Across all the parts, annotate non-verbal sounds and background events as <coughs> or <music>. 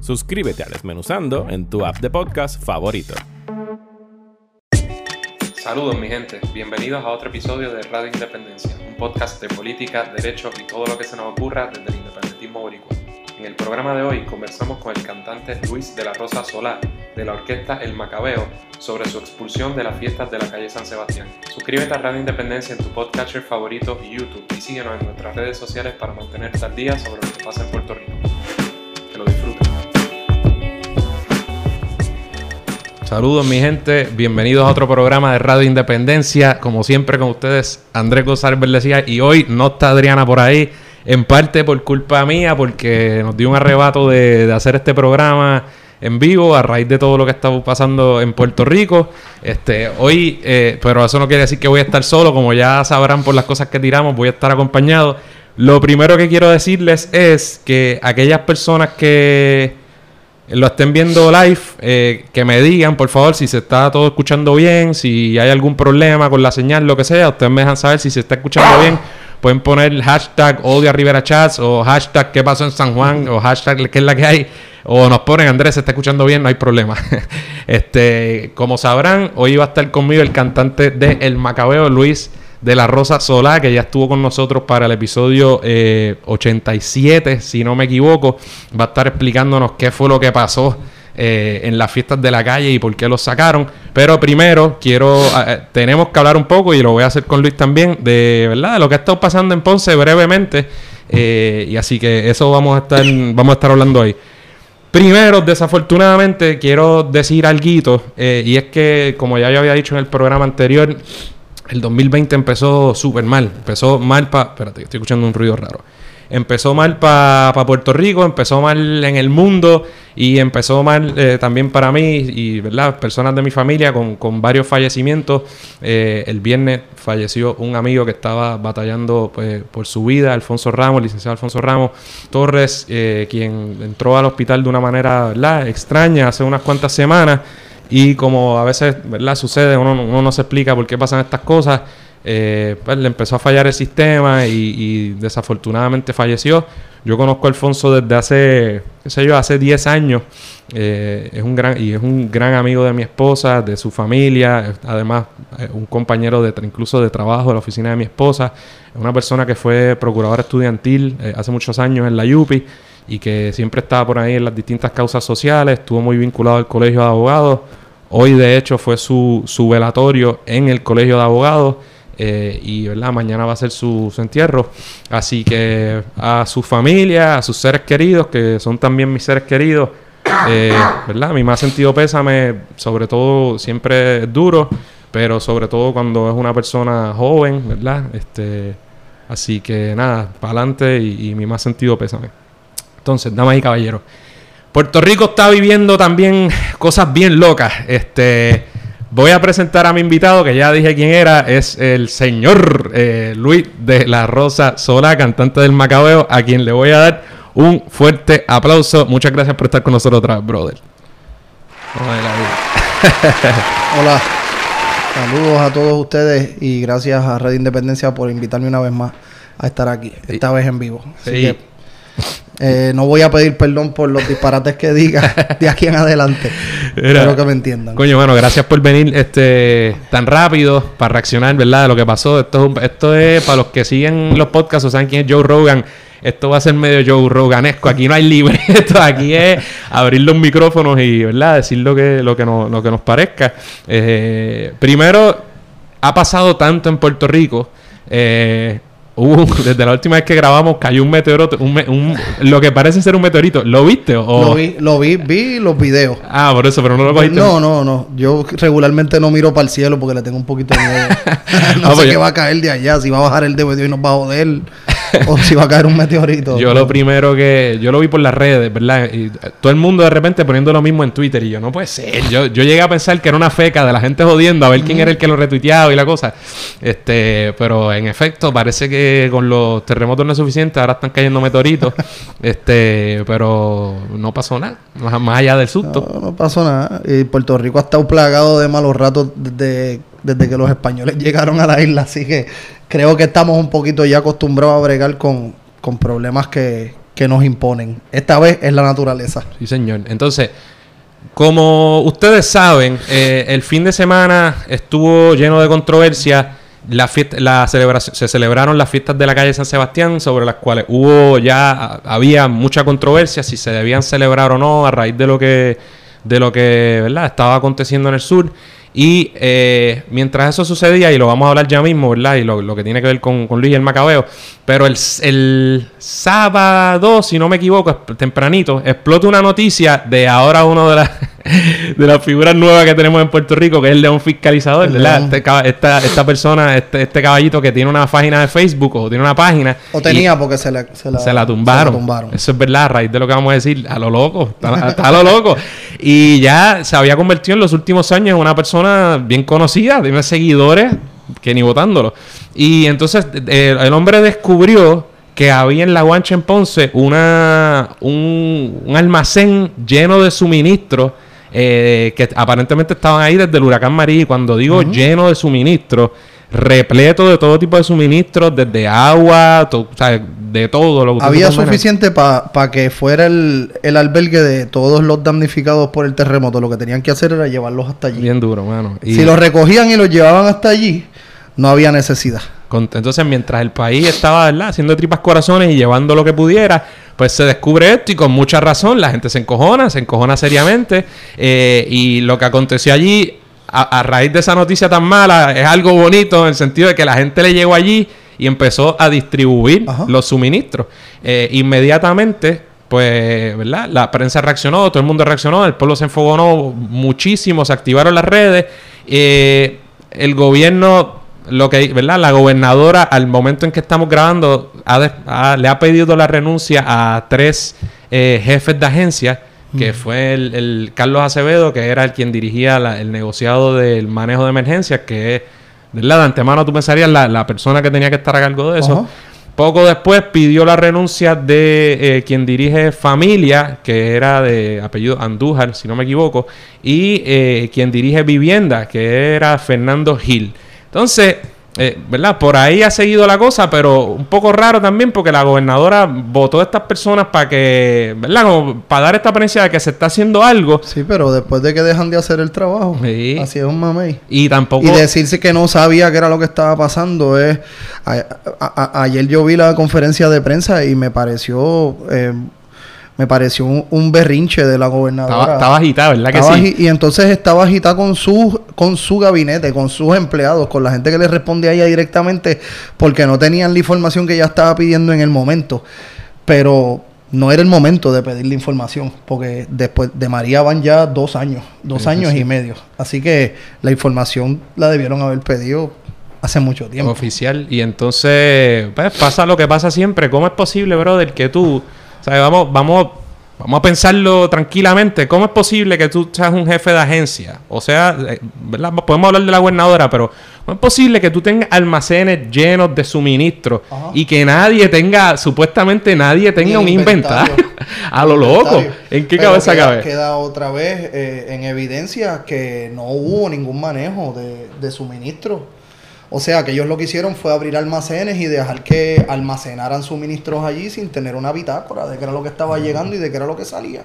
Suscríbete a Desmenuzando en tu app de podcast favorito. Saludos mi gente, bienvenidos a otro episodio de Radio Independencia, un podcast de política, derecho y todo lo que se nos ocurra desde el independentismo boricua. En el programa de hoy conversamos con el cantante Luis de la Rosa Solar de la orquesta El Macabeo sobre su expulsión de las fiestas de la calle San Sebastián. Suscríbete a Radio Independencia en tu podcatcher favorito y YouTube y síguenos en nuestras redes sociales para mantenerte al día sobre lo que pasa en Puerto Rico. Saludos mi gente, bienvenidos a otro programa de Radio Independencia. Como siempre con ustedes, Andrés González Verdecía y hoy no está Adriana por ahí en parte por culpa mía, porque nos dio un arrebato de, hacer este programa en vivo a raíz de todo lo que está pasando en Puerto Rico. Este, hoy, eh, pero eso no quiere decir que voy a estar solo, como ya sabrán por las cosas que tiramos, voy a estar acompañado. Lo primero que quiero decirles es que aquellas personas que lo estén viendo live, eh, que me digan, por favor, si se está todo escuchando bien, si hay algún problema con la señal, lo que sea, ustedes me dejan saber si se está escuchando bien Pueden poner hashtag odio o hashtag qué pasó en San Juan o hashtag qué es la que hay. O nos ponen Andrés, se está escuchando bien, no hay problema. <laughs> este, como sabrán, hoy va a estar conmigo el cantante de El Macabeo, Luis de la Rosa Solá, que ya estuvo con nosotros para el episodio 87, eh, si no me equivoco. Va a estar explicándonos qué fue lo que pasó eh, en las fiestas de la calle y por qué los sacaron. Pero primero quiero, eh, tenemos que hablar un poco, y lo voy a hacer con Luis también, de verdad, de lo que ha estado pasando en Ponce brevemente. Y así que eso vamos a estar, vamos a estar hablando hoy. Primero, desafortunadamente, quiero decir algo, y es que, como ya yo había dicho en el programa anterior, el 2020 empezó súper mal. Empezó mal para... Espérate, estoy escuchando un ruido raro empezó mal para Puerto Rico, empezó mal en el mundo y empezó mal eh, también para mí y ¿verdad? personas de mi familia con, varios fallecimientos. Eh, el viernes falleció un amigo que estaba batallando pues, por su vida, Alfonso Ramos, licenciado Alfonso Ramos Torres, eh, quien entró al hospital de una manera extraña hace unas cuantas semanas y como a veces ¿verdad? sucede, uno, no se explica por qué pasan estas cosas. Eh, pues le empezó a fallar el sistema y, desafortunadamente falleció. Yo conozco a Alfonso desde hace, qué sé yo, hace 10 años. Eh, es un gran, y es un gran amigo de mi esposa, de su familia, además eh, un compañero de incluso de trabajo de la oficina de mi esposa. Es una persona que fue procuradora estudiantil hace muchos años en la YUPI y que siempre estaba por ahí en las distintas causas sociales, estuvo muy vinculado al colegio de abogados. Hoy, de hecho, fue su, velatorio en el colegio de abogados. Eh, y ¿verdad? mañana va a ser su, entierro. Así que a su familia, a sus seres queridos, que son también mis seres queridos, eh, ¿verdad? Mi más sentido pésame, sobre todo siempre es duro, pero sobre todo cuando es una persona joven, ¿verdad? Este, así que nada, para adelante y, mi más sentido pésame. Entonces, damas y caballeros, Puerto Rico está viviendo también cosas bien locas. Este. Voy a presentar a mi invitado, que ya dije quién era, es el señor eh, Luis de la Rosa Sola, cantante del Macabeo, a quien le voy a dar un fuerte aplauso. Muchas gracias por estar con nosotros otra vez, brother. <laughs> Hola, saludos a todos ustedes y gracias a Red Independencia por invitarme una vez más a estar aquí, esta vez en vivo. Así eh, no voy a pedir perdón por los disparates que diga de aquí en adelante. Espero que me entiendan. Coño, bueno, gracias por venir este tan rápido para reaccionar, ¿verdad? De lo que pasó. Esto, esto es para los que siguen los podcasts o saben quién es Joe Rogan. Esto va a ser medio Joe Roganesco. Aquí no hay libreto. <laughs> Aquí es abrir los micrófonos y, ¿verdad? Decir lo que, lo que, nos, lo que nos parezca. Eh, primero, ha pasado tanto en Puerto Rico. Eh, desde la última vez que grabamos cayó un meteorito, un, lo que parece ser un meteorito. ¿Lo viste? O? Lo vi, lo vi, vi los videos. Ah, por eso, pero no lo cogiste. No, no, no. Yo regularmente no miro para el cielo porque le tengo un poquito de miedo. <laughs> <laughs> no ah, sé pues qué va a caer de allá, si va a bajar el DVD y nos va a joder. <laughs> o si va a caer un meteorito. Yo lo primero que... Yo lo vi por las redes, ¿verdad? Y todo el mundo de repente poniendo lo mismo en Twitter. Y yo, no puede ser. Yo, yo llegué a pensar que era una feca de la gente jodiendo a ver quién era el que lo retuiteaba y la cosa. Este... Pero en efecto, parece que con los terremotos no es suficiente. Ahora están cayendo meteoritos. <laughs> este... Pero no pasó nada. Más, allá del susto. No, no pasó nada. Y Puerto Rico ha estado plagado de malos ratos desde desde que los españoles <laughs> llegaron a la isla, así que creo que estamos un poquito ya acostumbrados a bregar con, problemas que, nos imponen. Esta vez es la naturaleza. Sí, señor. Entonces, como ustedes saben, eh, el fin de semana estuvo lleno de controversia. La la celebración, se celebraron las fiestas de la calle San Sebastián, sobre las cuales hubo ya había mucha controversia si se debían celebrar o no a raíz de lo que de lo que ¿verdad? estaba aconteciendo en el sur. Y eh, mientras eso sucedía, y lo vamos a hablar ya mismo, ¿verdad? Y lo, que tiene que ver con, con Luis y el Macabeo, pero el, el, sábado, si no me equivoco, tempranito, explota una noticia de ahora uno de las de las figuras nuevas que tenemos en Puerto Rico, que es el león fiscalizador, ¿verdad? Este esta, esta persona, este, este caballito que tiene una página de Facebook o tiene una página. O tenía porque se la, se la, tumbaron. Eso es verdad, a raíz de lo que vamos a decir, a lo loco, a lo loco. Y ya se había convertido en los últimos años en una persona bien conocida, tiene seguidores que ni votándolo. Y entonces eh, el hombre descubrió que había en la Guancha en Ponce una, un, un almacén lleno de suministros eh, que aparentemente estaban ahí desde el huracán María. Y cuando digo lleno de suministros, repleto de todo tipo de suministros, desde agua, de todo lo que Había suficiente para que fuera el, albergue de todos los damnificados por el terremoto. Lo que tenían que hacer era llevarlos hasta allí. Bien duro, mano. Si los recogían y los llevaban hasta allí, no había necesidad. Entonces, mientras el país estaba ¿verdad? haciendo tripas corazones y llevando lo que pudiera, pues se descubre esto y con mucha razón la gente se encojona, se encojona seriamente. Eh, y lo que aconteció allí, a, raíz de esa noticia tan mala, es algo bonito en el sentido de que la gente le llegó allí y empezó a distribuir los suministros. Eh, inmediatamente, pues, ¿verdad? La prensa reaccionó, todo el mundo reaccionó, el pueblo se enfogonó muchísimo, se activaron las redes. Eh, el gobierno lo que, ¿verdad? La gobernadora, al momento en que estamos grabando, le ha pedido la renuncia a tres eh, jefes de agencia, que fue el, Carlos Acevedo, que era el quien dirigía el negociado del manejo de emergencias, que ¿verdad? De antemano tú pensarías la, la persona que tenía que estar a cargo de eso. Poco después pidió la renuncia de eh, quien dirige Familia, que era de apellido Andújar, si no me equivoco, y eh, quien dirige Vivienda, que era Fernando Gil. Entonces, eh, ¿verdad? Por ahí ha seguido la cosa, pero un poco raro también porque la gobernadora votó a estas personas para que, ¿verdad? Como para dar esta apariencia de que se está haciendo algo. Sí, pero después de que dejan de hacer el trabajo, así es un mamey. Y tampoco... Y decirse que no sabía qué era lo que estaba pasando es... ayer yo vi la conferencia de prensa y me pareció... Eh, me pareció un, berrinche de la gobernadora. Estaba, agitada, ¿verdad que sí? Y entonces estaba agitada con su, con su gabinete, con sus empleados, con la gente que le respondía a ella directamente, porque no tenían la información que ella estaba pidiendo en el momento. Pero no era el momento de pedir la información, porque después de María van ya dos años, dos años y medio. Así que la información la debieron haber pedido hace mucho tiempo. Oficial. Y entonces, pues pasa lo que pasa siempre. ¿Cómo es posible, brother, que tú vamos, vamos, vamos a pensarlo tranquilamente. ¿Cómo es posible que tú seas un jefe de agencia? O sea, eh, podemos hablar de la gobernadora, pero ¿cómo es posible que tú tengas almacenes llenos de suministros y que nadie tenga, supuestamente nadie tenga un inventario? <laughs> a lo loco. ¿En qué cabeza cabe? Queda otra vez eh, en evidencia que no hubo ningún manejo de, de suministro o sea, que ellos lo que hicieron fue abrir almacenes y dejar que almacenaran suministros allí sin tener una bitácora de qué era lo que estaba llegando y de qué era lo que salía.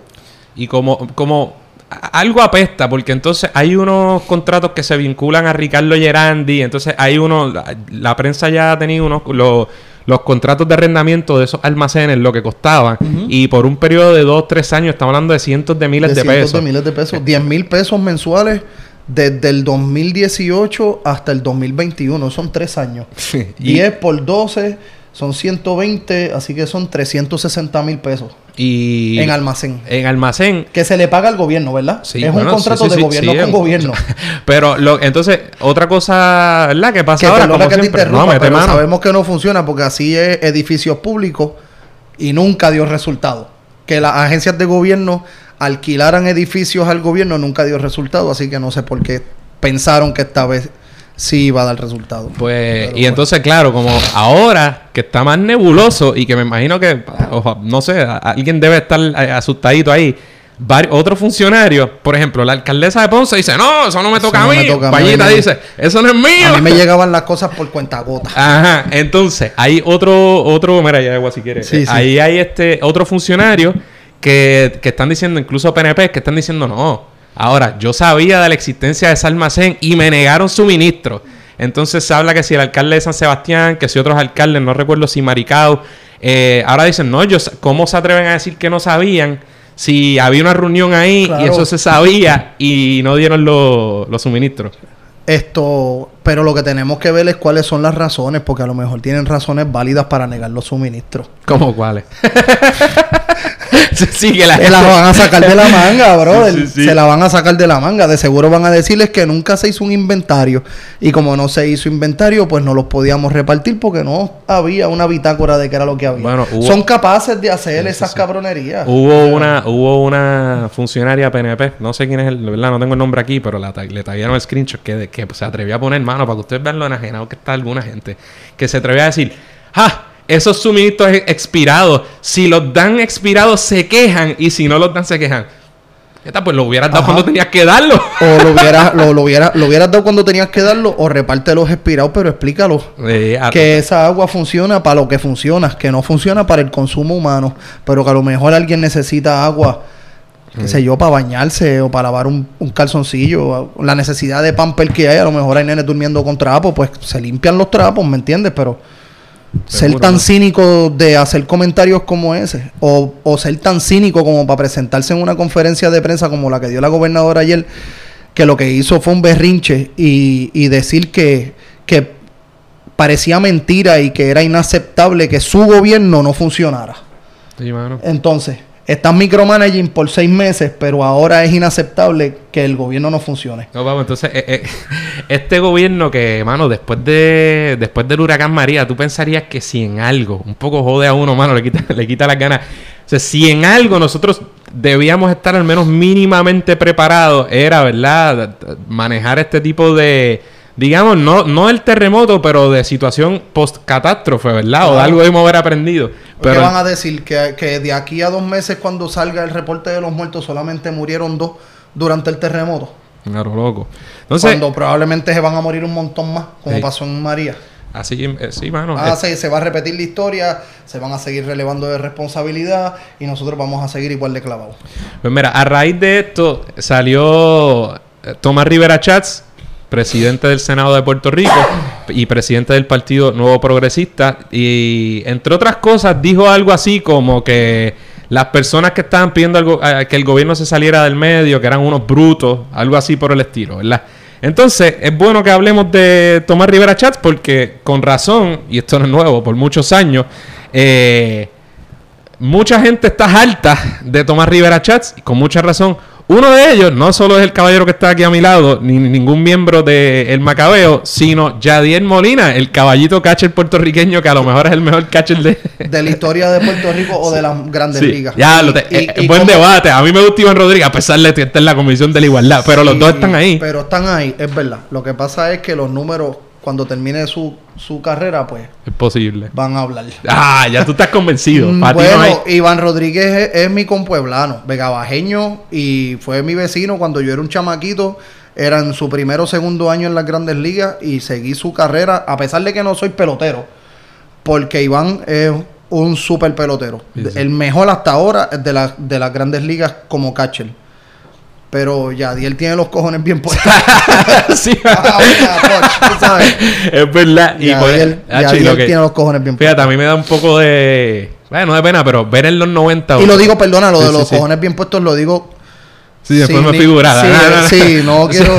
Y como, como algo apesta, porque entonces hay unos contratos que se vinculan a Ricardo Gerandi, entonces hay uno, la prensa ya ha tenido unos, los, contratos de arrendamiento de esos almacenes, lo que costaban, y por un periodo de dos, tres años, estamos hablando de cientos de miles de, de cientos de miles de pesos, 10 mil pesos mensuales desde el 2018 hasta el 2021. Son tres años. <laughs> 10 por 12 Son 120, así que son 360 mil pesos. Y en almacén. En almacén. Que se le paga al gobierno, ¿verdad? Sí, es bueno, un contrato sí, sí, de sí, gobierno sí, con gobierno. <laughs> Pero lo, entonces, otra cosa, ¿verdad? Que pasa que ahora, como que te siempre. interrumpa, No, pero sabemos que no funciona porque así es edificios públicos y nunca dio resultado. Que las agencias de gobierno alquilaran edificios al gobierno nunca dio resultado, así que no sé por qué pensaron que esta vez sí iba a dar resultado. Pues, Pero y bueno. entonces, claro, como ahora que está más nebuloso y que me imagino que, oja, no sé, alguien debe estar eh, asustadito ahí. Otro funcionario, por ejemplo, la alcaldesa de Ponce dice, no, eso no me toca no a mí. toca a mí, Payita a mí. dice, eso no es mío. A mí me <laughs> llegaban las cosas por cuenta gota. Ajá, entonces hay otro, otro, mira, ya agua si quieres. Sí, sí. Ahí hay este otro funcionario que, que están diciendo, incluso PNP, que están diciendo no. Ahora, yo sabía de la existencia de ese almacén y me negaron suministro. Entonces se habla que si el alcalde de San Sebastián, que si otros alcaldes, no recuerdo si Maricao, eh, ahora dicen, no, yo, ¿cómo se atreven a decir que no sabían? Si había una reunión ahí y eso se sabía y no dieron los los suministros. Esto, pero lo que tenemos que ver es cuáles son las razones, porque a lo mejor tienen razones válidas para negar los suministros. ¿Cómo cuáles? <laughs> <laughs> sí, que la la van a sacar de la <laughs> manga, brother. Sí, sí, sí. Se la van a sacar de la manga. De seguro van a decirles que nunca se hizo un inventario. Y como no se hizo inventario, pues no los podíamos repartir porque no había una bitácora de qué era lo que había. Bueno, hubo- Son capaces de hacer esas cabronerías. Hubo una, hubo una funcionaria PNP, no sé quién es el, verdad, no tengo el nombre aquí, pero la, le taguearon el screenshot que, que se atrevió a poner mano para que ustedes vean lo enajenado que está alguna gente, que se atrevió a decir, ¡ja! Esos suministros ex- expirados, si los dan expirados se quejan y si no los dan se quejan. Esta, pues lo hubieras dado Ajá. cuando tenías que darlo. O lo <laughs> hubieras lo, lo hubiera, lo hubieras dado cuando tenías que darlo, o reparte los expirados, pero explícalo. Eh, que esa agua funciona para lo que funciona, que no funciona para el consumo humano, pero que a lo mejor alguien necesita agua, qué sé yo, para bañarse o para lavar un, un calzoncillo, la necesidad de pamper que hay, a lo mejor hay nenes durmiendo con trapos, pues se limpian los trapos, ¿me entiendes? Pero ser Seguro, tan ¿no? cínico de hacer comentarios como ese, o, o ser tan cínico como para presentarse en una conferencia de prensa como la que dio la gobernadora ayer, que lo que hizo fue un berrinche y, y decir que, que parecía mentira y que era inaceptable que su gobierno no funcionara. Sí. Entonces, están micromanaging por seis meses, pero ahora es inaceptable que el gobierno no funcione. No, vamos, entonces, eh, eh, <laughs> este gobierno que, mano, después de después del huracán María, tú pensarías que si en algo, un poco jode a uno, mano, le quita, <laughs> le quita las ganas. O sea, si en algo nosotros debíamos estar al menos mínimamente preparados, era, ¿verdad? Manejar este tipo de, digamos, no, no el terremoto, pero de situación post-catástrofe, ¿verdad? O de algo debimos haber aprendido. ¿Qué Pero, van a decir? Que, que de aquí a dos meses, cuando salga el reporte de los muertos, solamente murieron dos durante el terremoto. Claro, loco. Entonces, cuando probablemente se van a morir un montón más, como Sí. pasó en María. así, eh, sí, mano. Ah, se, se va a repetir la historia, se van a seguir relevando de responsabilidad y nosotros vamos a seguir igual de clavados. Pues mira, a raíz de esto salió eh, Tomás Rivera Chats, presidente del Senado de Puerto Rico y presidente del Partido Nuevo Progresista, y entre otras cosas dijo algo así como que las personas que estaban pidiendo algo, eh, que el gobierno se saliera del medio, que eran unos brutos, algo así por el estilo, ¿verdad? Entonces, es bueno que hablemos de Tomás Rivera Chats porque con razón, y esto no es nuevo, por muchos años, eh, mucha gente está harta de Tomás Rivera Chats y con mucha razón. Uno de ellos no solo es el caballero que está aquí a mi lado, ni ningún miembro de El Macabeo, sino Yadier Molina, el caballito catcher puertorriqueño que a lo mejor es el mejor catcher de... <laughs> De la historia de Puerto Rico o de las grandes Sí, ligas. Ya, Y- lo te- y- eh, y buen como- debate. A mí me gusta Iván Rodríguez, a pesar de que está en la Comisión de la Igualdad, pero los dos están ahí. Pero están ahí, es verdad. Lo que pasa es que los números, cuando termine su, su carrera, pues Es posible. van a hablar. Ah, ya tú estás convencido. <laughs> Mm, Para no bueno, hay- Iván Rodríguez es, es mi compueblano, vegabajeño, y fue mi vecino cuando yo era un chamaquito. Era en su primero o segundo año en las grandes ligas y seguí su carrera, a pesar de que no soy pelotero, porque Iván es un super pelotero. Sí, sí. El mejor hasta ahora de, la- de las grandes ligas como catcher. Pero Yadiel tiene los cojones bien puestos. <laughs> sí, Ah, sabes. es verdad. Y por- Yadiel, lo que- tiene los cojones bien puestos. Fíjate, a mí me da un poco de. Bueno, no de pena, pero ver en los 90. Y lo digo, perdona, lo Sí, de los sí. cojones bien puestos lo digo Sí, después me ni- figura. Sí, <laughs> No, no, no. no <laughs> quiero.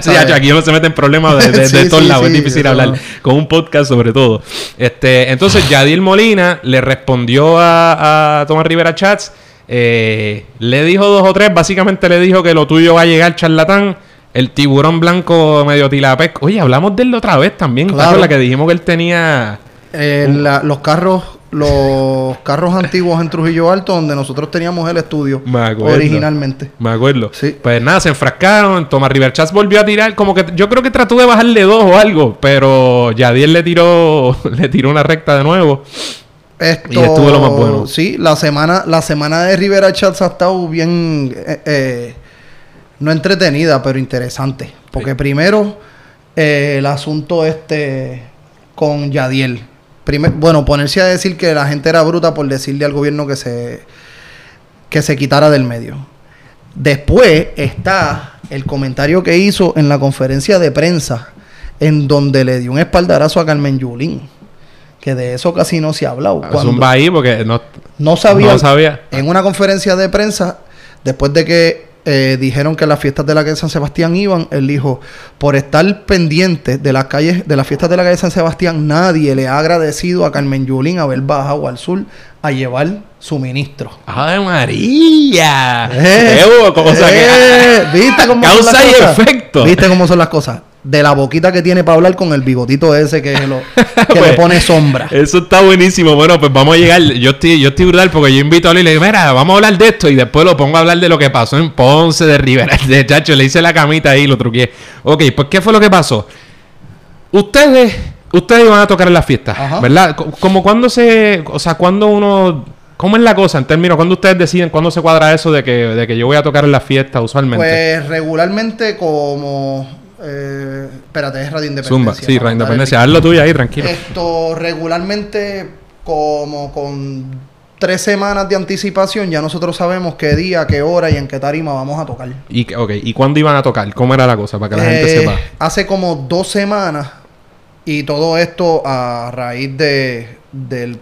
sí, aquí uno se mete en problemas de, todos lados. es difícil hablar con un podcast sobre todo. Este, entonces, Yadiel Molina le respondió a, a Tomás Rivera Chats. Eh, le dijo dos o tres. Básicamente le dijo que lo tuyo va a llegar, charlatán. El tiburón blanco medio tilapec. Oye, hablamos de él otra vez también. Claro. La que dijimos que él tenía... Eh, los carros los carros antiguos en Trujillo Alto, donde nosotros teníamos el estudio originalmente. Me acuerdo. Sí. Pues nada, se enfrascaron. Tomás River Chats volvió a tirar. Como que yo creo que trató de bajarle dos o algo. Pero Yadier le tiró, <laughs> le tiró una recta de nuevo. Esto, y estuvo lo más bueno. Sí, la semana, la semana de Rivera Chats ha estado bien. Eh, eh, no entretenida, pero interesante. Porque primero, eh, el asunto este con Yadiel bueno, ponerse a decir que la gente era bruta por decirle al gobierno que se, que se quitara del medio. Después está el comentario que hizo en la conferencia de prensa, en donde le dio un espaldarazo a Carmen Yulín. Que de eso casi no se ha hablado. Cuando ahí porque no, no sabía. No sabía. En una conferencia de prensa, después de que eh, dijeron que las fiestas de la calle San Sebastián iban, él dijo, por estar pendiente de las calles, de las fiestas de la calle San Sebastián, nadie le ha agradecido a Carmen Yulín haber bajado al sur a llevar suministro. ¡Ay, María! Eh, eh, ¿Viste cómo son las cosas? efecto. ¿Viste cómo son las cosas? De la boquita que tiene para hablar con el bigotito ese que, lo, que le <laughs> pues, pone sombra. Eso está buenísimo. Bueno, pues vamos a llegar. Yo estoy, yo estoy brutal porque yo invito a él y le digo, mira, vamos a hablar de esto. Y después lo pongo a hablar de lo que pasó en Ponce de Rivera. <laughs> De chacho, le hice la camita ahí y lo truqué. Ok, pues ¿qué fue lo que pasó? Ustedes, ustedes iban a tocar en la fiesta, ¿verdad? Como cuando se, o sea, cuando uno ¿Cómo es la cosa en términos? ¿Cuándo ustedes deciden, cuándo se cuadra eso de que, de que yo voy a tocar en la fiesta usualmente? Pues regularmente como eh, espérate, es Radio Independencia. Zumba, sí, Radio Independencia. Hazlo tuyo ahí, tranquilo. Esto regularmente, como con tres semanas de anticipación, ya nosotros sabemos qué día, qué hora y en qué tarima vamos a tocar. ¿Y, okay. ¿Y cuándo iban a tocar? ¿Cómo era la cosa? Para que la gente eh, sepa. Hace como dos semanas y todo esto a raíz de, del,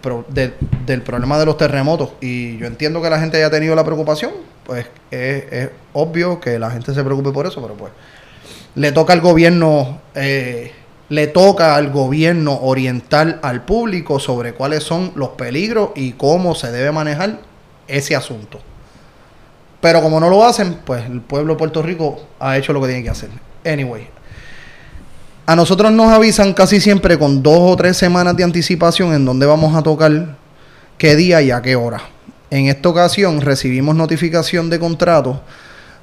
del problema de los terremotos. Y yo entiendo que la gente haya tenido la preocupación. Pues es obvio que la gente se preocupe por eso, pero pues le toca al gobierno, eh, le toca al gobierno orientar al público sobre cuáles son los peligros y cómo se debe manejar ese asunto. Pero como no lo hacen, pues el pueblo de Puerto Rico ha hecho lo que tiene que hacer. Anyway, a nosotros nos avisan casi siempre con dos o tres semanas de anticipación en dónde vamos a tocar, qué día y a qué hora. En esta ocasión recibimos notificación de contrato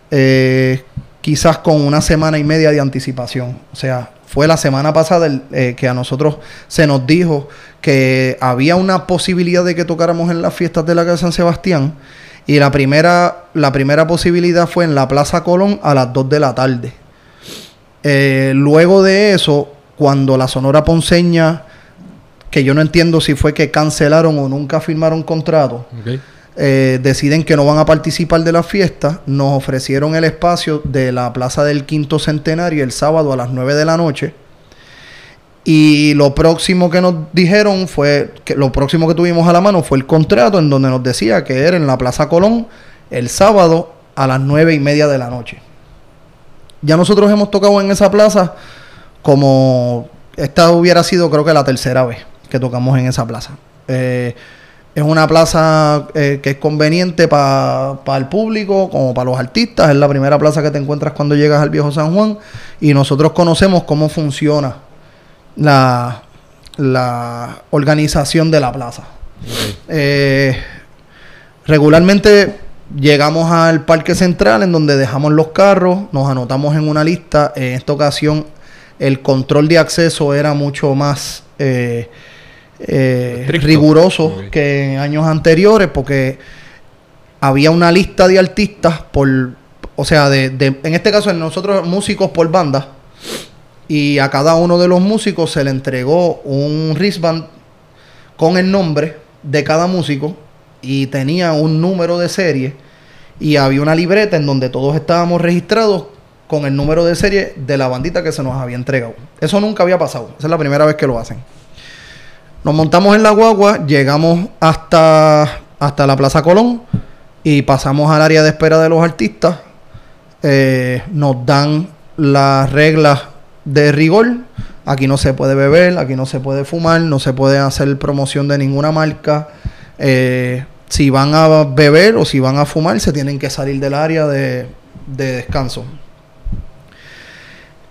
eh, quizás con una semana y media de anticipación. O sea, fue la semana pasada eh, que a nosotros se nos dijo que había una posibilidad de que tocáramos en las fiestas de la calle San Sebastián. Y la primera, la primera posibilidad fue en la Plaza Colón a las 2 de la tarde. Eh, luego de eso, cuando la Sonora Ponceña, que yo no entiendo si fue que cancelaron o nunca firmaron contrato, eh, deciden que no van a participar de la fiesta, nos ofrecieron el espacio de la Plaza del Quinto Centenario el sábado a las 9 de la noche. Y lo próximo que nos dijeron fue, que lo próximo que tuvimos a la mano fue el contrato en donde nos decía que era en la Plaza Colón el sábado a las nueve y media de la noche. Ya nosotros hemos tocado en esa plaza como esta hubiera sido creo que la tercera vez que tocamos en esa plaza. Eh, es una plaza eh, que es conveniente para el público, como para los artistas. Es la primera plaza que te encuentras cuando llegas al viejo San Juan. Y nosotros conocemos cómo funciona la, la organización de la plaza. Eh, regularmente llegamos al parque central en donde dejamos los carros, nos anotamos en una lista. En esta ocasión el control de acceso era mucho más... Eh, eh, riguroso que en años anteriores porque había una lista de artistas por, o sea, de, en este caso nosotros músicos por banda y a cada uno de los músicos se le entregó un wristband con el nombre de cada músico y tenía un número de serie y había una libreta en donde todos estábamos registrados con el número de serie de la bandita que se nos había entregado. Eso nunca había pasado. Esa es la primera vez que lo hacen. Nos montamos en la guagua, llegamos hasta, hasta la Plaza Colón y pasamos al área de espera de los artistas. Eh, nos dan las reglas de rigor. Aquí no se puede beber, aquí no se puede fumar, no se puede hacer promoción de ninguna marca. Eh, si van a beber o si van a fumar, se tienen que salir del área de, de descanso.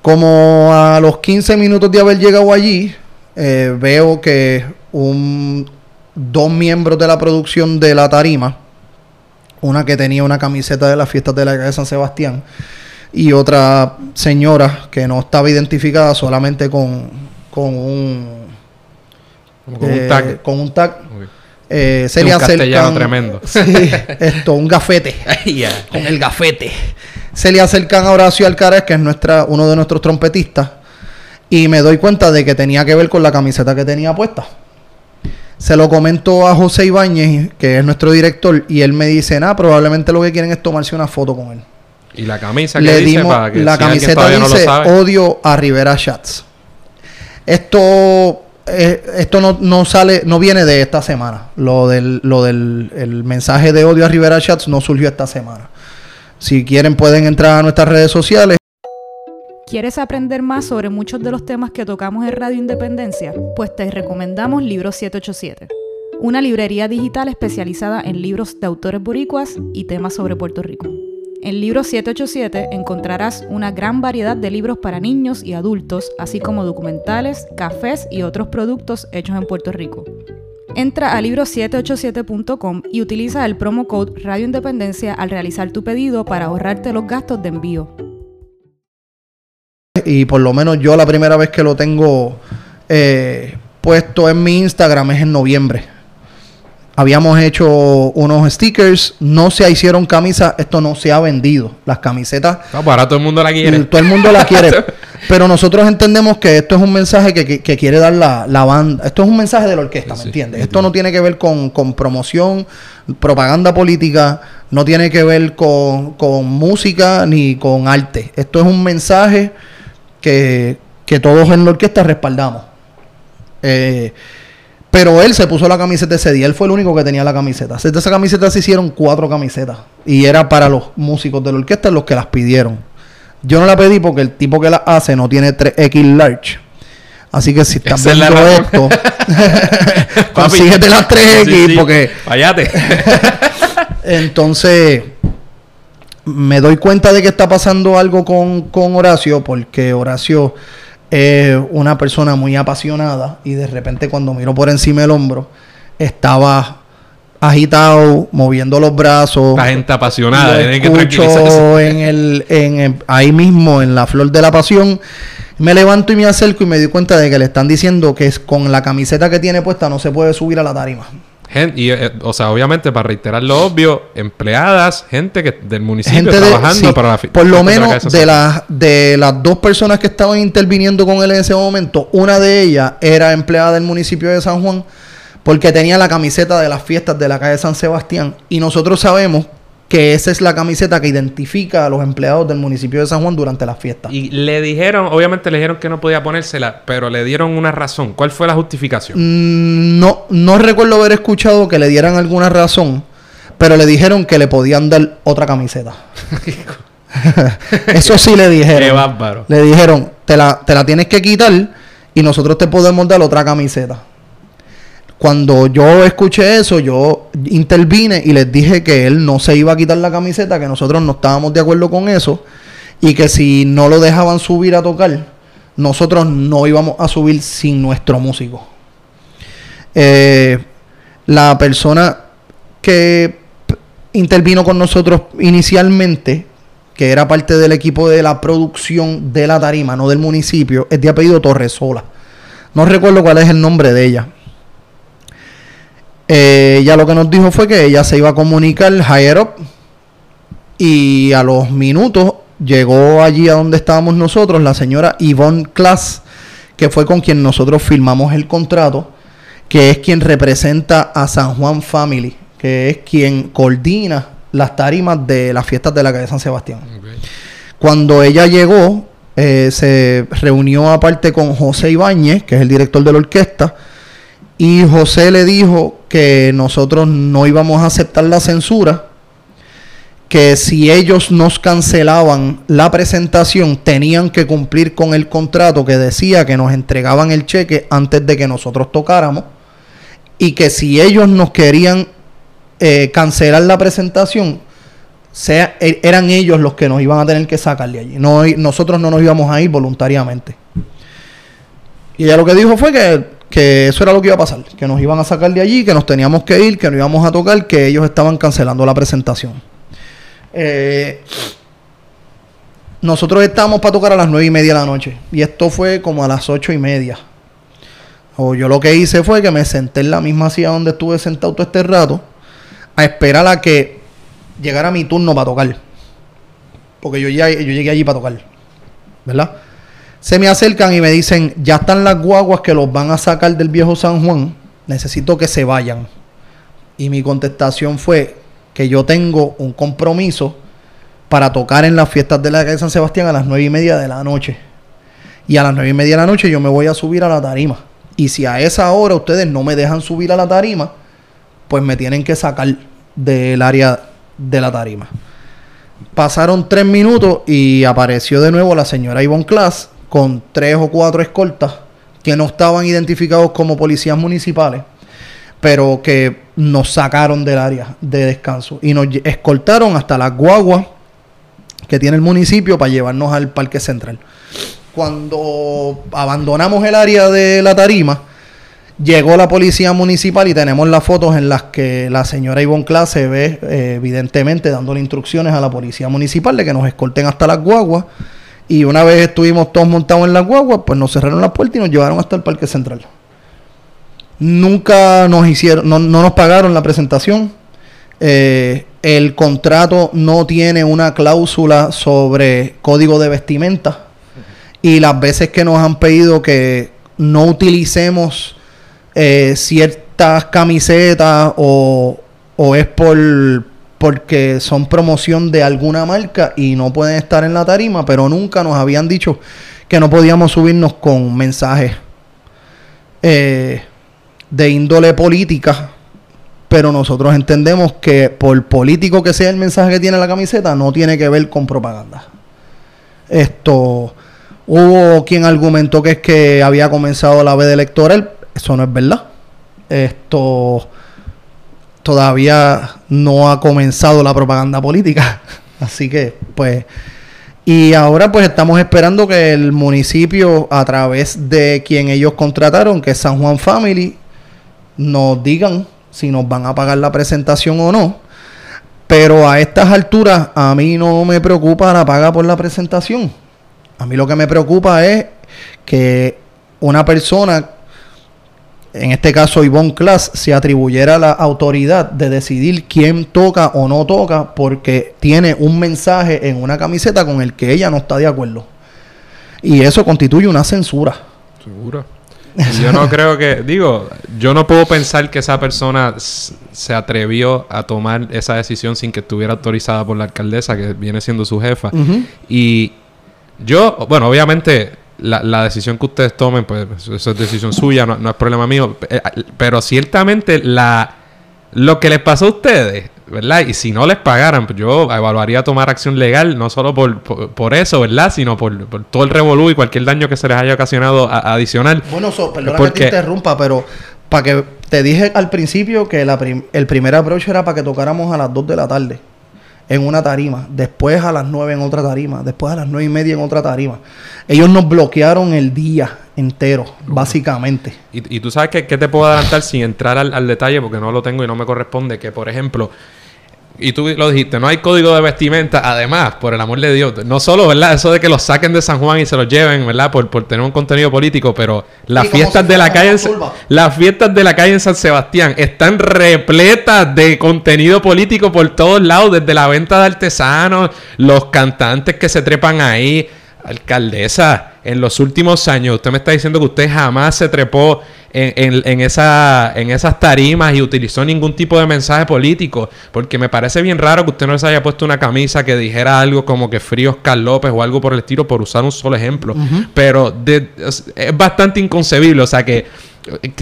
Como a los 15 minutos de haber llegado allí, eh, veo que un, dos miembros de la producción de la tarima, una que tenía una camiseta de las fiestas de la calle de San Sebastián y otra señora que no estaba identificada solamente con, con un con un tag. Con un tag. Eh, se le acercan, tremendo. <laughs> Sí, esto, un gafete. <laughs> Con el gafete. Se le acercan a Horacio Alcaraz, que es nuestra, uno de nuestros trompetistas, y me doy cuenta de que tenía que ver con la camiseta que tenía puesta. Se lo comento a José Ibáñez, que es nuestro director, y él me dice, nada, probablemente lo que quieren es tomarse una foto con él. ¿Y la camisa que dice para que La camiseta dice, odio a Rivera Shots. Esto eh, esto no, no, sale, no viene de esta semana. Lo del, lo del el mensaje de odio a Rivera Chats no surgió esta semana. Si quieren pueden entrar a nuestras redes sociales. ¿Quieres aprender más sobre muchos de los temas que tocamos en Radio Independencia? Pues te recomendamos Libro 787, una librería digital especializada en libros de autores boricuas y temas sobre Puerto Rico. En Libro 787 encontrarás una gran variedad de libros para niños y adultos, así como documentales, cafés y otros productos hechos en Puerto Rico. Entra a libro787.com y utiliza el promo code Radio Independencia al realizar tu pedido para ahorrarte los gastos de envío. Y por lo menos yo la primera vez que lo tengo eh, puesto en mi Instagram es en noviembre Habíamos hecho unos stickers, no se hicieron camisas, esto no se ha vendido. Las camisetas. No, pues ahora todo el mundo la quiere. Todo el mundo la quiere. <laughs> pero nosotros entendemos que esto es un mensaje que, quiere dar la, banda. Esto es un mensaje de la orquesta, ¿me entiendes? Esto no tiene que ver con, promoción, propaganda política, no tiene que ver con, con música ni con arte. Esto es un mensaje que, que todos en la orquesta respaldamos. Eh, pero él se puso la camiseta ese día. Él fue el único que tenía la camiseta. De esa camiseta se hicieron cuatro camisetas. Y era para los músicos de la orquesta los que las pidieron. Yo no la pedí porque el tipo que la hace no tiene 3X large. Así que si estás viendo esto, <laughs> <laughs> consíguete las 3X porque... Vayate. <laughs> Entonces, me doy cuenta de que está pasando algo con, con Horacio porque Horacio es una persona muy apasionada y de repente cuando miro por encima del hombro estaba agitado, moviendo los brazos. La gente apasionada, tienen que en el, en ahí mismo, en la flor de la pasión. Me levanto y me acerco y me doy cuenta de que le están diciendo que es con la camiseta que tiene puesta no se puede subir a la tarima y, eh, o sea, obviamente, para reiterar lo obvio, empleadas, gente que del municipio trabajando para la Por lo menos de, las de las dos personas que estaban interviniendo con él en ese momento, una de ellas era empleada del municipio de San Juan porque tenía la camiseta de las fiestas de la calle San Sebastián. Y nosotros sabemos que esa es la camiseta que identifica a los empleados del municipio de San Juan durante las fiestas. Y le dijeron, obviamente le dijeron que no podía ponérsela, pero le dieron una razón. ¿Cuál fue la justificación? Mm, no, no recuerdo haber escuchado que le dieran alguna razón, pero le dijeron que le podían dar otra camiseta. <laughs> Eso sí le dijeron. Qué bárbaro. Le dijeron, te la, te la tienes que quitar y nosotros te podemos dar otra camiseta. Cuando yo escuché eso, yo intervine y les dije que él no se iba a quitar la camiseta, que nosotros no estábamos de acuerdo con eso y que si no lo dejaban subir a tocar, nosotros no íbamos a subir sin nuestro músico. Eh, la persona que intervino con nosotros inicialmente, que era parte del equipo de la producción de la tarima, no del municipio, es de apellido Torresola. No recuerdo cuál es el nombre de ella. Eh, ella lo que nos dijo fue que ella se iba a comunicar higher up y a los minutos llegó allí a donde estábamos nosotros la señora Yvonne Class, que fue con quien nosotros firmamos el contrato, que es quien representa a San Juan Family, que es quien coordina las tarimas de las fiestas de la calle San Sebastián. Cuando ella llegó, eh, se reunió aparte con José Ibáñez, que es el director de la orquesta, y José le dijo que nosotros no íbamos a aceptar la censura, que si ellos nos cancelaban la presentación, tenían que cumplir con el contrato que decía que nos entregaban el cheque antes de que nosotros tocáramos y que si ellos nos querían eh, cancelar la presentación, e, eran ellos los que nos iban a tener que sacar de allí. No, nosotros no nos íbamos a ir voluntariamente. Y ella lo que dijo fue que, que, eso era lo que iba a pasar, que nos iban a sacar de allí, que nos teníamos que ir, que no íbamos a tocar, que ellos estaban cancelando la presentación. Eh, nosotros estábamos para tocar a las nueve y media de la noche. Y esto fue como a las ocho y media. O yo lo que hice fue que me senté en la misma silla donde estuve sentado todo este rato. A esperar a que llegara mi turno para tocar. Porque yo, ya, yo llegué allí para tocar. ¿Verdad? Se me acercan y me dicen, ya están las guaguas que los van a sacar del viejo San Juan. Necesito que se vayan. Y mi contestación fue, que yo tengo un compromiso para tocar en las fiestas de la calle San Sebastián a las nueve y media de la noche. Y a las nueve y media de la noche yo me voy a subir a la tarima. Y si a esa hora ustedes no me dejan subir a la tarima, pues me tienen que sacar del área de la tarima. Pasaron tres minutos y apareció de nuevo la señora Ivonne Class con tres o cuatro escoltas que no estaban identificados como policías municipales pero que nos sacaron del área de descanso y nos escoltaron hasta la guagua que tiene el municipio para llevarnos al Parque Central. Cuando abandonamos el área de la tarima, llegó la policía municipal y tenemos las fotos en las que la señora Ivonne Class se ve eh, evidentemente dándole instrucciones a la policía municipal de que nos escolten hasta las guaguas. Y una vez estuvimos todos montados en las guaguas, pues nos cerraron la puerta y nos llevaron hasta el Parque Central. Nunca nos hicieron, no, nos pagaron la presentación. Eh, el contrato no tiene una cláusula sobre código de vestimenta. Y las veces que nos han pedido que no utilicemos eh, ciertas camisetas o, o es por porque son promoción de alguna marca y no pueden estar en la tarima, pero nunca nos habían dicho que no podíamos subirnos con mensajes. Eh, de índole política, pero nosotros entendemos que por político que sea el mensaje que tiene la camiseta, no tiene que ver con propaganda. Esto, hubo quien argumentó que es que había comenzado la veda electoral, eso no es verdad. Esto todavía no ha comenzado la propaganda política, <laughs> así que pues y ahora pues estamos esperando que el municipio a través de quien ellos contrataron, que es San Juan Family, nos digan si nos van a pagar la presentación o no. Pero a estas alturas a mí no me preocupa la paga por la presentación. A mí lo que me preocupa es que una persona, en este caso Ivonne Class, se atribuyera la autoridad de decidir quién toca o no toca porque tiene un mensaje en una camiseta con el que ella no está de acuerdo. Y eso constituye una censura. Seguro. Yo no creo que, digo, yo no puedo pensar que esa persona se atrevió a tomar esa decisión sin que estuviera autorizada por la alcaldesa, que viene siendo su jefa. Y yo, bueno, obviamente la, decisión que ustedes tomen, pues eso es decisión suya, no, no es problema mío. Eh, pero ciertamente la, lo que les pasó a ustedes ¿verdad? Y si no les pagaran, pues yo evaluaría tomar acción legal, no solo por, por, eso, ¿verdad? Sino por, todo el revolú y cualquier daño que se les haya ocasionado adicional. Bueno, so, perdona que te interrumpa, pero para que te dije al principio que el primer approach era para que tocáramos a las 2 de la tarde en una tarima, después a las 9 en otra tarima, después a las 9 y media en otra tarima. Ellos nos bloquearon el día entero, básicamente. Y, tú sabes que, te puedo adelantar sin entrar al, al, detalle, porque no lo tengo y no me corresponde, que por ejemplo, y tú lo dijiste, no hay código de vestimenta. Además, por el amor de Dios, no solo, ¿verdad? Eso de que los saquen de San Juan y se los lleven, ¿verdad? Por, por tener un contenido político, pero las fiestas de la calle en, las fiestas de la calle en San Sebastián están repletas de contenido político por todos lados, desde la venta de artesanos, los cantantes que se trepan ahí. Alcaldesa, en los últimos años, usted me está diciendo que usted jamás se trepó en, esa, en esas tarimas y utilizó ningún tipo de mensaje político. Porque me parece bien raro que usted no se haya puesto una camisa que dijera algo como que Frío Oscar López o algo por el estilo, por usar un solo ejemplo. Pero es bastante inconcebible. O sea que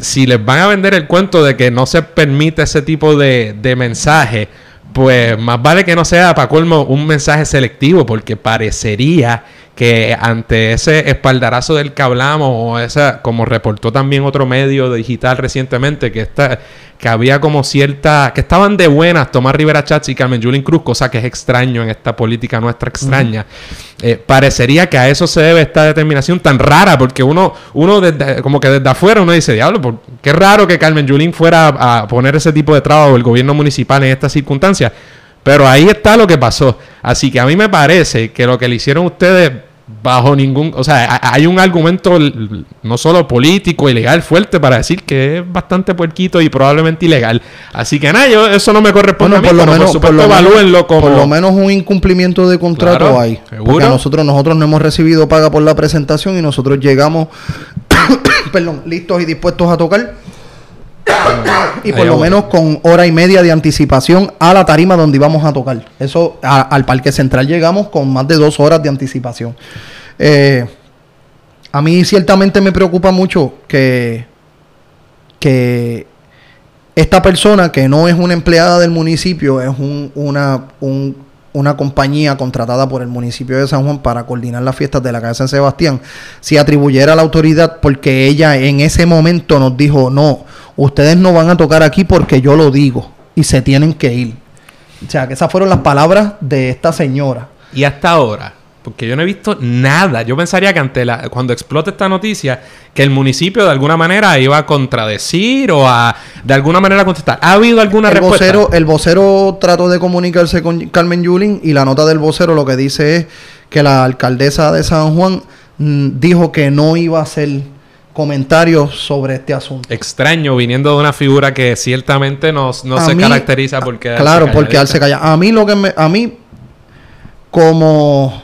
si les van a vender el cuento de que no se permite ese tipo de, de mensaje pues más vale que no sea para colmo un mensaje selectivo, porque parecería que ante ese espaldarazo del que hablamos, o esa, como reportó también otro medio digital recientemente, que está, que había como cierta, que estaban de buenas Tomás Rivera Chats y Carmen Yulín Cruz, cosa que es extraño en esta política nuestra extraña. Eh, parecería que a eso se debe esta determinación tan rara, porque uno, uno desde, como que desde afuera uno dice, diablo, qué raro que Carmen Yulín fuera a poner ese tipo de trabajo el gobierno municipal en estas circunstancias. Pero ahí está lo que pasó. Así que a mí me parece que lo que le hicieron ustedes bajo ningún, o sea, hay un argumento no solo político y legal fuerte para decir que es bastante puerquito y probablemente ilegal. Así que nada, yo, eso no me corresponde a mí, por lo menos, por, lo menos, como... por lo menos un incumplimiento de contrato hay. Porque nosotros nosotros no hemos recibido paga por la presentación y nosotros llegamos <coughs> perdón, <coughs> listos y dispuestos a tocar y por lo menos con hora y media de anticipación a la tarima donde íbamos a tocar. Eso, al Parque Central llegamos con más de dos horas de anticipación. Eh, a mí ciertamente me preocupa mucho que, que esta persona, que no es una empleada del municipio, es una, una compañía contratada por el municipio de San Juan para coordinar las fiestas de la calle San Sebastián, si atribuyera la autoridad porque ella en ese momento nos dijo, no, ustedes no van a tocar aquí porque yo lo digo y se tienen que ir. O sea, que esas fueron las palabras de esta señora. Y hasta ahora, porque yo no he visto nada. Yo pensaría que ante la, cuando explote esta noticia, que el municipio de alguna manera iba a contradecir o a de alguna manera contestar. ¿Ha habido alguna el respuesta? Vocero, el vocero trató de comunicarse con Carmen Yulín y la nota del vocero lo que dice es que la alcaldesa de San Juan mm, dijo que no iba a ser comentarios sobre este asunto. Extraño, viniendo de una figura que ciertamente no, se caracteriza porque... Claro, porque al se calla. A mí lo que me... A mí, como...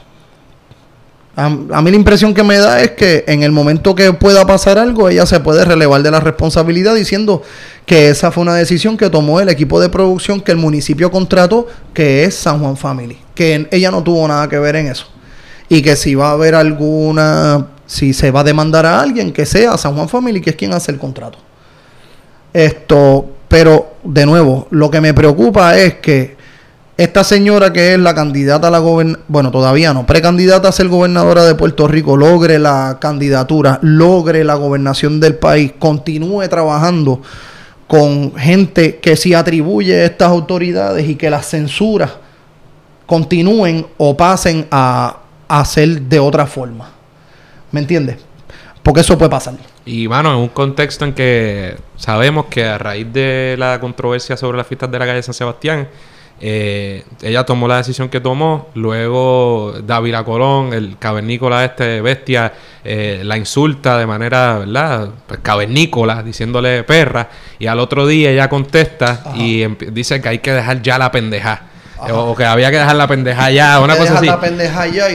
A, mí la impresión que me da es que en el momento que pueda pasar algo, ella se puede relevar de la responsabilidad diciendo que esa fue una decisión que tomó el equipo de producción que el municipio contrató, que es San Juan Family. Que ella no tuvo nada que ver en eso. Y que si va a haber alguna si se va a demandar a alguien, que sea San Juan Family, que es quien hace el contrato. Esto, pero de nuevo, lo que me preocupa es que esta señora que es la candidata a la gobernación, bueno, todavía no, precandidata a ser gobernadora de Puerto Rico, logre la candidatura, logre la gobernación del país, continúe trabajando con gente que si atribuye estas autoridades y que las censuras continúen o pasen a hacer de otra forma. ¿Me entiendes? Porque eso puede pasar. Y bueno, en un contexto en que sabemos que a raíz de la controversia sobre las fiestas de la calle San Sebastián, eh, ella tomó la decisión que tomó. Luego Dávila Colón, el cavernícola este bestia, eh, la insulta de manera, ¿verdad? Pues cavernícola, diciéndole perra. Y al otro día ella contesta y dice que hay que dejar ya la pendeja. O que había que dejar la pendeja ya, una cosa así.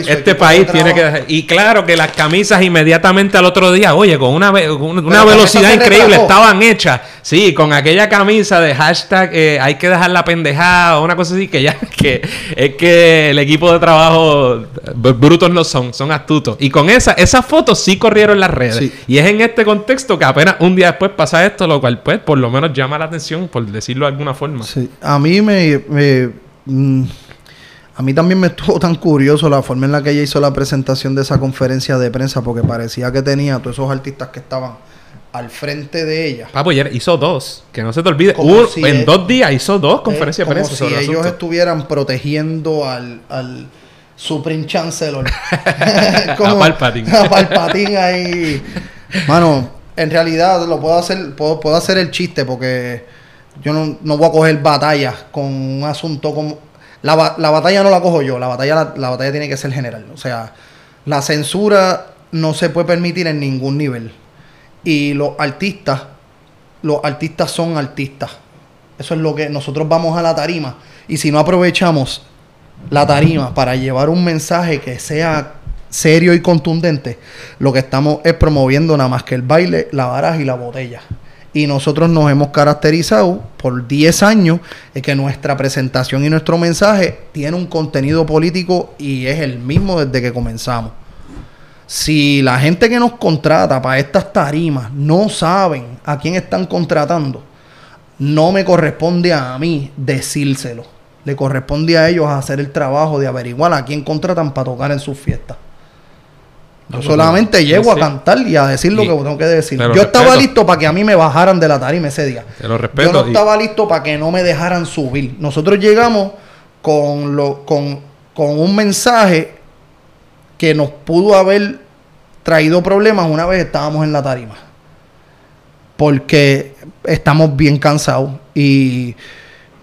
este país tiene que dejar. Y claro que las camisas inmediatamente al otro día, oye, con una, una velocidad increíble, estaban hechas. Sí, con aquella camisa de hashtag eh, hay que dejar la pendejada, una cosa así, que ya <laughs> que es que el equipo de trabajo brutos no son, son astutos. Y con esa, esas fotos sí corrieron las redes. Y es en este contexto que apenas un día después pasa esto, lo cual pues por lo menos llama la atención, por decirlo de alguna forma. Sí, a mí me Mm, a mí también me estuvo <laughs> tan curioso la forma en la que ella hizo la presentación de esa conferencia de prensa, porque parecía que tenía a todos esos artistas que estaban al frente de ella. Papo, ayer hizo dos, que no se te olvide. en dos días hizo dos conferencias de prensa. Como si ellos estuvieran protegiendo al, al Supreme Chancellor. <laughs> como, a Palpatine. A Palpatine ahí. Mano, en realidad lo puedo hacer, puedo, puedo hacer el chiste porque yo no, no voy a coger batallas con un asunto como... La, la batalla no la cojo yo, la batalla, la, batalla tiene que ser general. O sea, la censura no se puede permitir en ningún nivel. Y los artistas, los artistas son artistas. Eso es lo que nosotros vamos a la tarima. Y si no aprovechamos la tarima para llevar un mensaje que sea serio y contundente, lo que estamos es promoviendo nada más que el baile, la baraja y la botella y nosotros nos hemos caracterizado por 10 años que nuestra presentación y nuestro mensaje tiene un contenido político y es el mismo desde que comenzamos. Si la gente que nos contrata para estas tarimas no saben a quién están contratando, no me corresponde a mí decírselo. Le corresponde a ellos hacer el trabajo de averiguar a quién contratan para tocar en sus fiestas. Yo solamente llego a cantar y a decir lo que tengo que decir. Yo estaba listo para que a mí me bajaran de la tarima ese día. lo respeto. Yo no estaba listo para que no me dejaran subir. Nosotros llegamos con, lo, con, con un mensaje que nos pudo haber traído problemas una vez estábamos en la tarima. Porque estamos bien cansados y,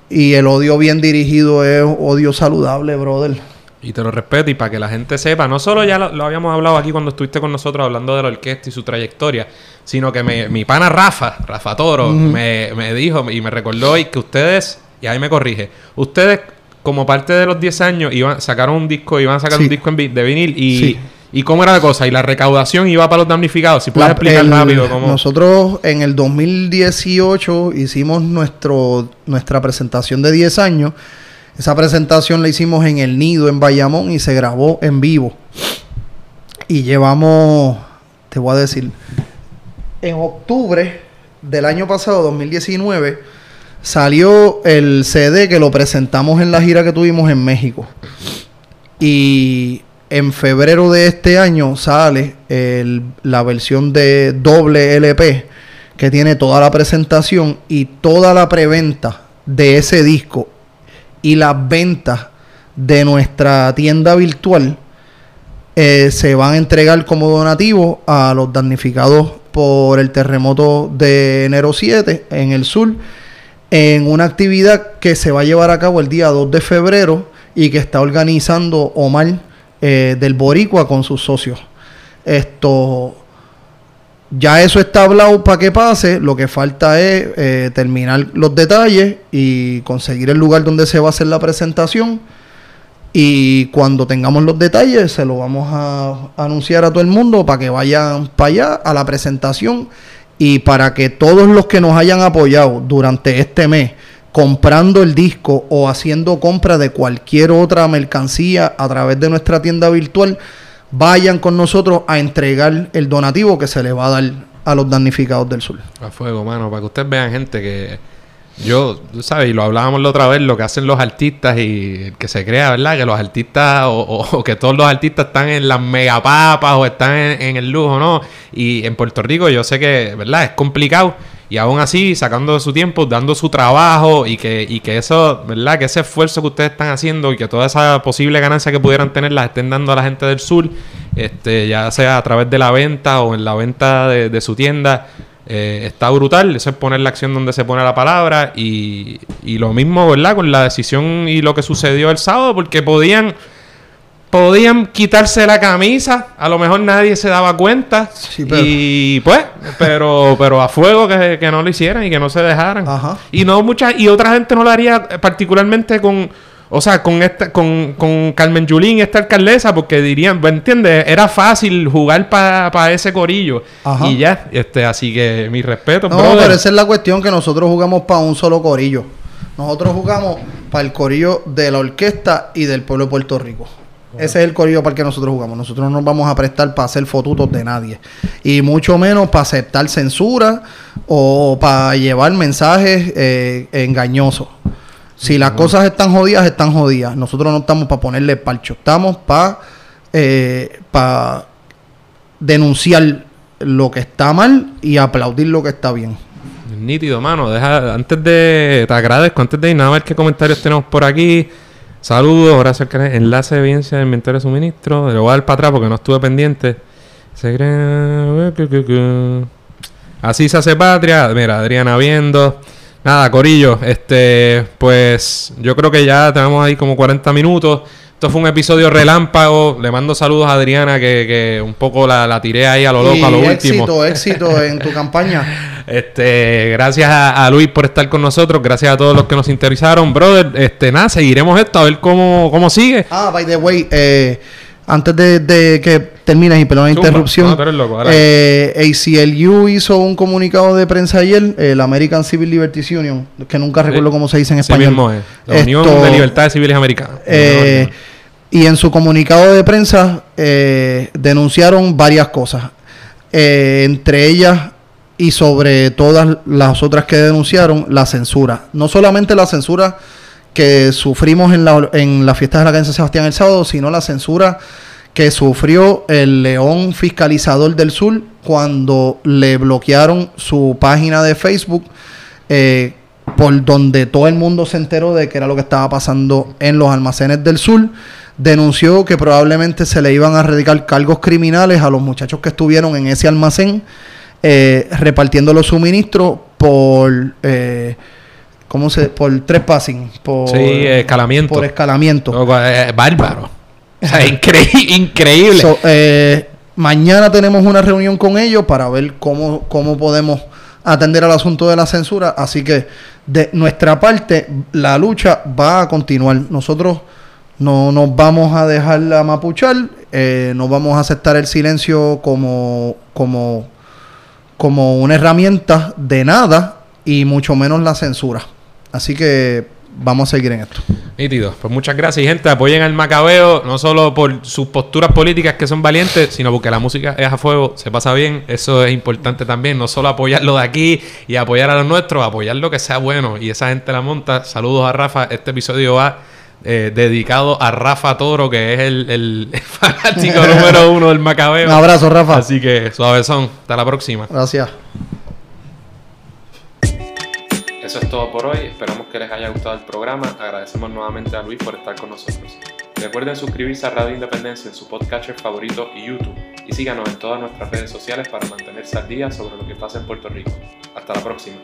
y el odio bien dirigido es odio saludable, brother. Y te lo respeto y para que la gente sepa, no solo ya lo, habíamos hablado aquí cuando estuviste con nosotros hablando de la orquesta y su trayectoria, sino que mi pana Rafa, Rafa Toro, me, me, dijo y me recordó y que ustedes, y ahí me corrige, ustedes como parte de los 10 años iban sacaron un disco, iban a sacar un disco de vinil y... ¿Y cómo era la cosa? ¿Y la recaudación iba para los damnificados? Si puedes explicar rápido cómo... Nosotros en el 2018 hicimos nuestro, nuestra presentación de 10 años esa presentación la hicimos en el Nido, en Bayamón, y se grabó en vivo. Y llevamos, te voy a decir, en octubre del año pasado, 2019, salió el CD que lo presentamos en la gira que tuvimos en México. Y en febrero de este año sale la versión de doble LP que tiene toda la presentación y toda la preventa de ese disco y las ventas de nuestra tienda virtual eh, se van a entregar como donativo a los damnificados por el terremoto de enero 7 en el sur, en una actividad que se va a llevar a cabo el día 2 de febrero y que está organizando Omar eh, del Boricua con sus socios. Esto ya eso está hablado para que pase, lo que falta es eh, terminar los detalles y conseguir el lugar donde se va a hacer la presentación. Y cuando tengamos los detalles, se lo vamos a anunciar a todo el mundo para que vayan para allá a la presentación y para que todos los que nos hayan apoyado durante este mes comprando el disco o haciendo compra de cualquier otra mercancía a través de nuestra tienda virtual, vayan con nosotros a entregar el donativo que se le va a dar a los damnificados del sur. A fuego, mano, para que ustedes vean gente que yo, tú sabes, y lo hablábamos la otra vez, lo que hacen los artistas y que se crea, ¿verdad? Que los artistas o, que todos los artistas están en las megapapas o están en, el lujo, ¿no? Y en Puerto Rico yo sé que, ¿verdad? Es complicado y aún así sacando su tiempo, dando su trabajo y que, y que eso, ¿verdad? Que ese esfuerzo que ustedes están haciendo y que toda esa posible ganancia que pudieran tener la estén dando a la gente del sur, este, ya sea a través de la venta o en la venta de, su tienda. Eh, está brutal, eso es poner la acción donde se pone la palabra y, y lo mismo, ¿verdad? Con la decisión y lo que sucedió el sábado, porque podían podían quitarse la camisa, a lo mejor nadie se daba cuenta. Y pues, pero, pero a fuego que, no lo hicieran y que no se dejaran. Y no mucha, y otra gente no lo haría particularmente con, o sea, con esta, con, con Carmen Yulín, esta alcaldesa, porque dirían, ¿me entiendes? Era fácil jugar para ese corillo. Y ya, este, así que mi respeto. No, pero esa es la cuestión que nosotros jugamos para un solo corillo. Nosotros jugamos para el corillo de la orquesta y del pueblo de Puerto Rico. Ese es el corillo para el que nosotros jugamos. Nosotros no nos vamos a prestar para hacer fotutos de nadie. Y mucho menos para aceptar censura o para llevar mensajes eh, engañosos. Si las cosas están jodidas, están jodidas. Nosotros no estamos para ponerle parcho. Estamos para eh, denunciar lo que está mal y aplaudir lo que está bien. Nítido, mano. Deja, antes de... Te agradezco. Antes de ir, nada ver qué comentarios tenemos por aquí. Saludos, gracias al Enlace de evidencia de inventario de suministro. Le voy a dar para atrás porque no estuve pendiente. Se Así se hace patria. Mira, Adriana viendo. Nada, Corillo. Este, pues yo creo que ya tenemos ahí como 40 minutos. Esto fue un episodio relámpago. Le mando saludos a Adriana, que, que un poco la, la, tiré ahí a lo loco, a lo éxito, último. Éxito, éxito en tu <laughs> campaña. Este, gracias a, Luis por estar con nosotros. Gracias a todos los que nos interesaron. Brother, este, nada, seguiremos esto a ver cómo, cómo sigue. Ah, by the way, eh, antes de, que termines y perdón la interrupción, eh, ACLU hizo un comunicado de prensa ayer, el American Civil Liberties Union, que nunca recuerdo cómo se dice en español. La Unión de Libertades Civiles Americanas. Eh, y en su comunicado de prensa eh, denunciaron varias cosas. Eh, entre ellas y sobre todas las otras que denunciaron, la censura. No solamente la censura que sufrimos en la, en la fiesta de la Calle Sebastián el sábado, sino la censura que sufrió el León Fiscalizador del Sur cuando le bloquearon su página de Facebook, eh, por donde todo el mundo se enteró de que era lo que estaba pasando en los almacenes del sur. Denunció que probablemente se le iban a radicar cargos criminales a los muchachos que estuvieron en ese almacén eh, repartiendo los suministros por... Eh, ¿Cómo se? Por trespassing. Por, sí, escalamiento. Por escalamiento. bárbaro. O sea, <laughs> increíble. Eh, mañana tenemos una reunión con ellos para ver cómo, cómo podemos atender al asunto de la censura. Así que de nuestra parte, la lucha va a continuar. Nosotros no nos vamos a dejar la mapuchar, eh, no vamos a aceptar el silencio como, como, como una herramienta de nada y mucho menos la censura. Así que vamos a seguir en esto. Nítido. Pues muchas gracias, gente. Apoyen al Macabeo, no solo por sus posturas políticas que son valientes, sino porque la música es a fuego, se pasa bien. Eso es importante también. No solo apoyarlo de aquí y apoyar a los nuestros, apoyar lo que sea bueno. Y esa gente la monta. Saludos a Rafa. Este episodio va eh, dedicado a Rafa Toro, que es el, el <laughs> fanático <laughs> número uno del Macabeo. Un abrazo, Rafa. Así que suavezón. Hasta la próxima. Gracias. Eso es todo por hoy, esperamos que les haya gustado el programa, agradecemos nuevamente a Luis por estar con nosotros. Recuerden suscribirse a Radio Independencia en su podcatcher favorito y YouTube y síganos en todas nuestras redes sociales para mantenerse al día sobre lo que pasa en Puerto Rico. Hasta la próxima.